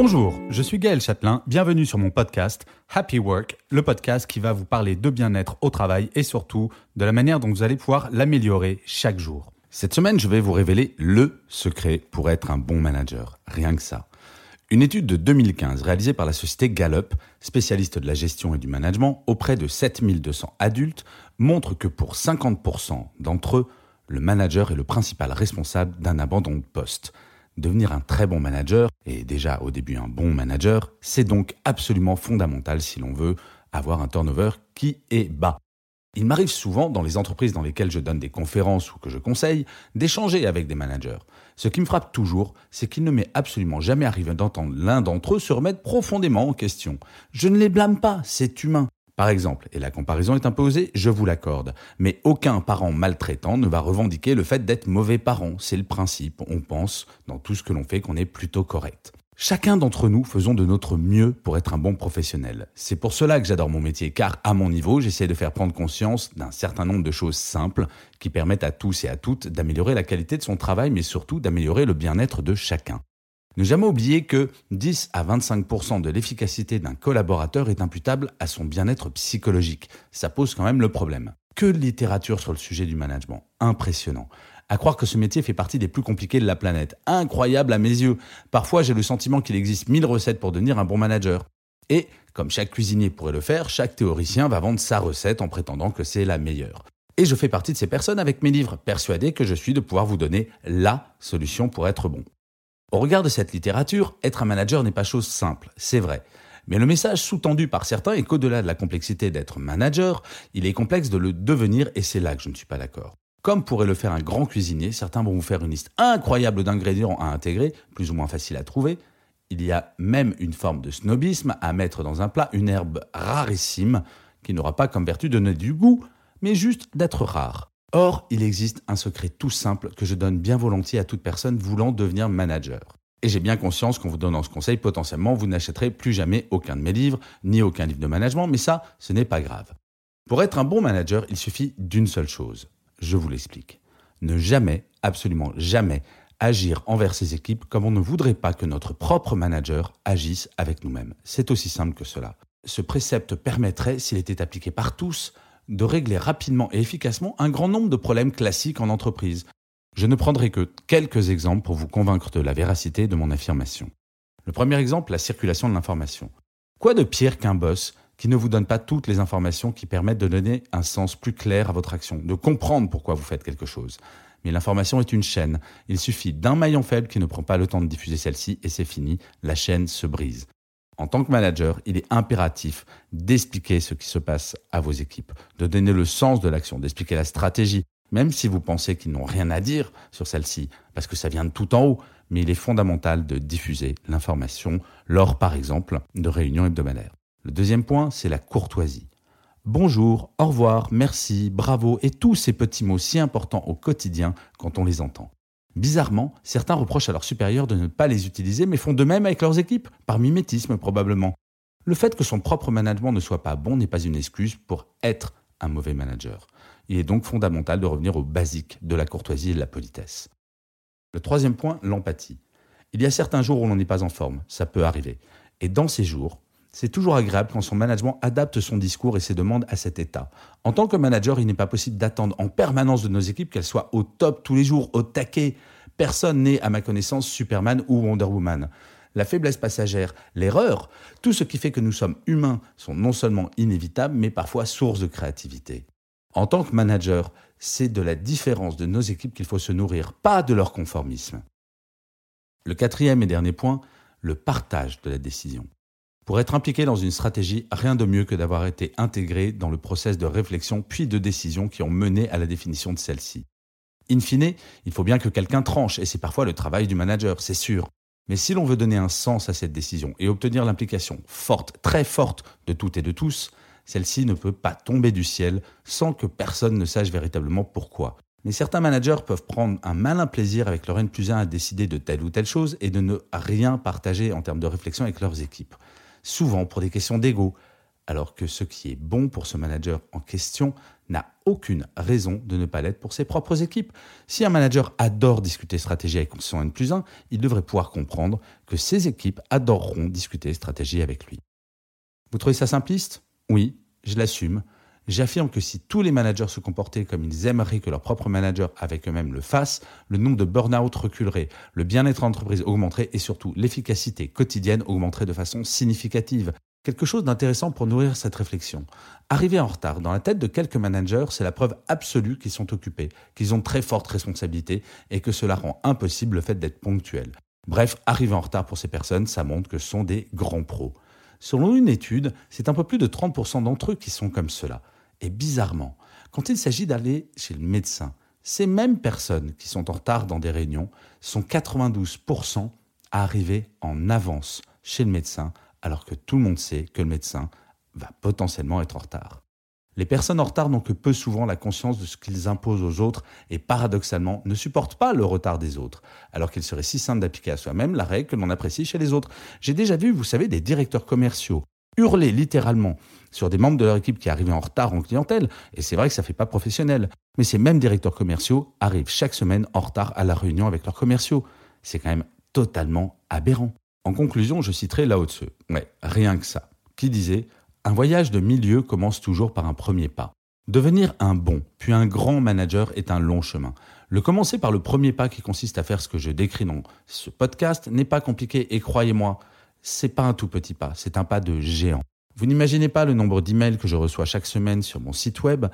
Bonjour, je suis Gaël Châtelain, bienvenue sur mon podcast Happy Work, le podcast qui va vous parler de bien-être au travail et surtout de la manière dont vous allez pouvoir l'améliorer chaque jour. Cette semaine, je vais vous révéler le secret pour être un bon manager, rien que ça. Une étude de 2015 réalisée par la société Gallup, spécialiste de la gestion et du management, auprès de 7200 adultes, montre que pour 50% d'entre eux, le manager est le principal responsable d'un abandon de poste. Devenir un très bon manager, et déjà au début un bon manager, c'est donc absolument fondamental si l'on veut avoir un turnover qui est bas. Il m'arrive souvent, dans les entreprises dans lesquelles je donne des conférences ou que je conseille, d'échanger avec des managers. Ce qui me frappe toujours, c'est qu'il ne m'est absolument jamais arrivé d'entendre l'un d'entre eux se remettre profondément en question. Je ne les blâme pas, c'est humain. Par exemple, et la comparaison est imposée, je vous l'accorde, mais aucun parent maltraitant ne va revendiquer le fait d'être mauvais parent. C'est le principe, on pense, dans tout ce que l'on fait, qu'on est plutôt correct. Chacun d'entre nous faisons de notre mieux pour être un bon professionnel. C'est pour cela que j'adore mon métier, car à mon niveau, j'essaie de faire prendre conscience d'un certain nombre de choses simples qui permettent à tous et à toutes d'améliorer la qualité de son travail, mais surtout d'améliorer le bien-être de chacun. Ne jamais oublier que 10 à 25% de l'efficacité d'un collaborateur est imputable à son bien-être psychologique. Ça pose quand même le problème. Que de littérature sur le sujet du management. Impressionnant. À croire que ce métier fait partie des plus compliqués de la planète. Incroyable à mes yeux. Parfois, j'ai le sentiment qu'il existe 1000 recettes pour devenir un bon manager. Et, comme chaque cuisinier pourrait le faire, chaque théoricien va vendre sa recette en prétendant que c'est la meilleure. Et je fais partie de ces personnes avec mes livres, persuadé que je suis de pouvoir vous donner LA solution pour être bon. Au regard de cette littérature, être un manager n'est pas chose simple, c'est vrai. Mais le message sous-tendu par certains est qu'au-delà de la complexité d'être manager, il est complexe de le devenir et c'est là que je ne suis pas d'accord. Comme pourrait le faire un grand cuisinier, certains vont vous faire une liste incroyable d'ingrédients à intégrer, plus ou moins facile à trouver. Il y a même une forme de snobisme à mettre dans un plat, une herbe rarissime, qui n'aura pas comme vertu de donner du goût, mais juste d'être rare. Or, il existe un secret tout simple que je donne bien volontiers à toute personne voulant devenir manager. Et j'ai bien conscience qu'en vous donnant ce conseil, potentiellement, vous n'achèterez plus jamais aucun de mes livres, ni aucun livre de management, mais ça, ce n'est pas grave. Pour être un bon manager, il suffit d'une seule chose. Je vous l'explique. Ne jamais, absolument jamais, agir envers ses équipes comme on ne voudrait pas que notre propre manager agisse avec nous-mêmes. C'est aussi simple que cela. Ce précepte permettrait, s'il était appliqué par tous, de régler rapidement et efficacement un grand nombre de problèmes classiques en entreprise. Je ne prendrai que quelques exemples pour vous convaincre de la véracité de mon affirmation. Le premier exemple, la circulation de l'information. Quoi de pire qu'un boss qui ne vous donne pas toutes les informations qui permettent de donner un sens plus clair à votre action, de comprendre pourquoi vous faites quelque chose? Mais l'information est une chaîne. Il suffit d'un maillon faible qui ne prend pas le temps de diffuser celle-ci et c'est fini, la chaîne se brise. En tant que manager, il est impératif d'expliquer ce qui se passe à vos équipes, de donner le sens de l'action, d'expliquer la stratégie, même si vous pensez qu'ils n'ont rien à dire sur celle-ci, parce que ça vient de tout en haut, mais il est fondamental de diffuser l'information lors, par exemple, de réunions hebdomadaires. Le deuxième point, c'est la courtoisie. Bonjour, au revoir, merci, bravo et tous ces petits mots si importants au quotidien quand on les entend. Bizarrement, certains reprochent à leurs supérieurs de ne pas les utiliser, mais font de même avec leurs équipes, par mimétisme probablement. Le fait que son propre management ne soit pas bon n'est pas une excuse pour être un mauvais manager. Il est donc fondamental de revenir aux basiques de la courtoisie et de la politesse. Le troisième point, l'empathie. Il y a certains jours où l'on n'est pas en forme, ça peut arriver. Et dans ces jours, c'est toujours agréable quand son management adapte son discours et ses demandes à cet état. En tant que manager, il n'est pas possible d'attendre en permanence de nos équipes qu'elles soient au top tous les jours, au taquet. Personne n'est, à ma connaissance, Superman ou Wonder Woman. La faiblesse passagère, l'erreur, tout ce qui fait que nous sommes humains sont non seulement inévitables, mais parfois source de créativité. En tant que manager, c'est de la différence de nos équipes qu'il faut se nourrir, pas de leur conformisme. Le quatrième et dernier point, le partage de la décision. Pour être impliqué dans une stratégie, rien de mieux que d'avoir été intégré dans le process de réflexion puis de décision qui ont mené à la définition de celle-ci. In fine, il faut bien que quelqu'un tranche, et c'est parfois le travail du manager, c'est sûr. Mais si l'on veut donner un sens à cette décision et obtenir l'implication forte, très forte de toutes et de tous, celle-ci ne peut pas tomber du ciel sans que personne ne sache véritablement pourquoi. Mais certains managers peuvent prendre un malin plaisir avec leur N plus 1 à décider de telle ou telle chose et de ne rien partager en termes de réflexion avec leurs équipes souvent pour des questions d'ego, alors que ce qui est bon pour ce manager en question n'a aucune raison de ne pas l'être pour ses propres équipes. Si un manager adore discuter stratégie avec son N plus 1, il devrait pouvoir comprendre que ses équipes adoreront discuter stratégie avec lui. Vous trouvez ça simpliste? Oui, je l'assume. J'affirme que si tous les managers se comportaient comme ils aimeraient que leur propre manager avec eux-mêmes le fassent, le nombre de burn-out reculerait, le bien-être en entreprise augmenterait et surtout l'efficacité quotidienne augmenterait de façon significative. Quelque chose d'intéressant pour nourrir cette réflexion. Arriver en retard dans la tête de quelques managers, c'est la preuve absolue qu'ils sont occupés, qu'ils ont très forte responsabilité et que cela rend impossible le fait d'être ponctuel. Bref, arriver en retard pour ces personnes, ça montre que ce sont des grands pros. Selon une étude, c'est un peu plus de 30% d'entre eux qui sont comme cela. Et bizarrement, quand il s'agit d'aller chez le médecin, ces mêmes personnes qui sont en retard dans des réunions sont 92% à arriver en avance chez le médecin, alors que tout le monde sait que le médecin va potentiellement être en retard. Les personnes en retard n'ont que peu souvent la conscience de ce qu'ils imposent aux autres et paradoxalement ne supportent pas le retard des autres, alors qu'il serait si simple d'appliquer à soi-même la règle que l'on apprécie chez les autres. J'ai déjà vu, vous savez, des directeurs commerciaux hurler littéralement sur des membres de leur équipe qui arrivaient en retard en clientèle, et c'est vrai que ça fait pas professionnel. Mais ces mêmes directeurs commerciaux arrivent chaque semaine en retard à la réunion avec leurs commerciaux. C'est quand même totalement aberrant. En conclusion, je citerai Lao Tzu. Ouais, rien que ça. Qui disait Un voyage de milieu commence toujours par un premier pas. Devenir un bon, puis un grand manager est un long chemin. Le commencer par le premier pas qui consiste à faire ce que je décris dans ce podcast n'est pas compliqué et croyez-moi, c'est pas un tout petit pas, c'est un pas de géant. Vous n'imaginez pas le nombre d'emails que je reçois chaque semaine sur mon site web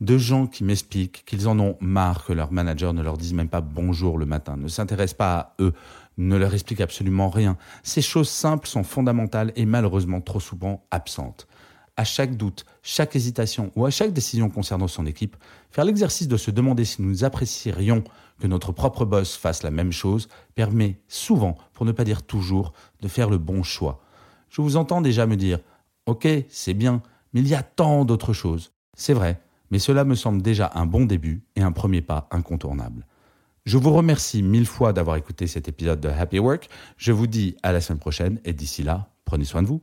de gens qui m'expliquent qu'ils en ont marre que leur manager ne leur dise même pas bonjour le matin, ne s'intéresse pas à eux, ne leur explique absolument rien. Ces choses simples sont fondamentales et malheureusement trop souvent absentes. À chaque doute, chaque hésitation ou à chaque décision concernant son équipe, faire l'exercice de se demander si nous apprécierions que notre propre boss fasse la même chose permet souvent, pour ne pas dire toujours, de faire le bon choix. Je vous entends déjà me dire Ok, c'est bien, mais il y a tant d'autres choses. C'est vrai, mais cela me semble déjà un bon début et un premier pas incontournable. Je vous remercie mille fois d'avoir écouté cet épisode de Happy Work. Je vous dis à la semaine prochaine et d'ici là, prenez soin de vous.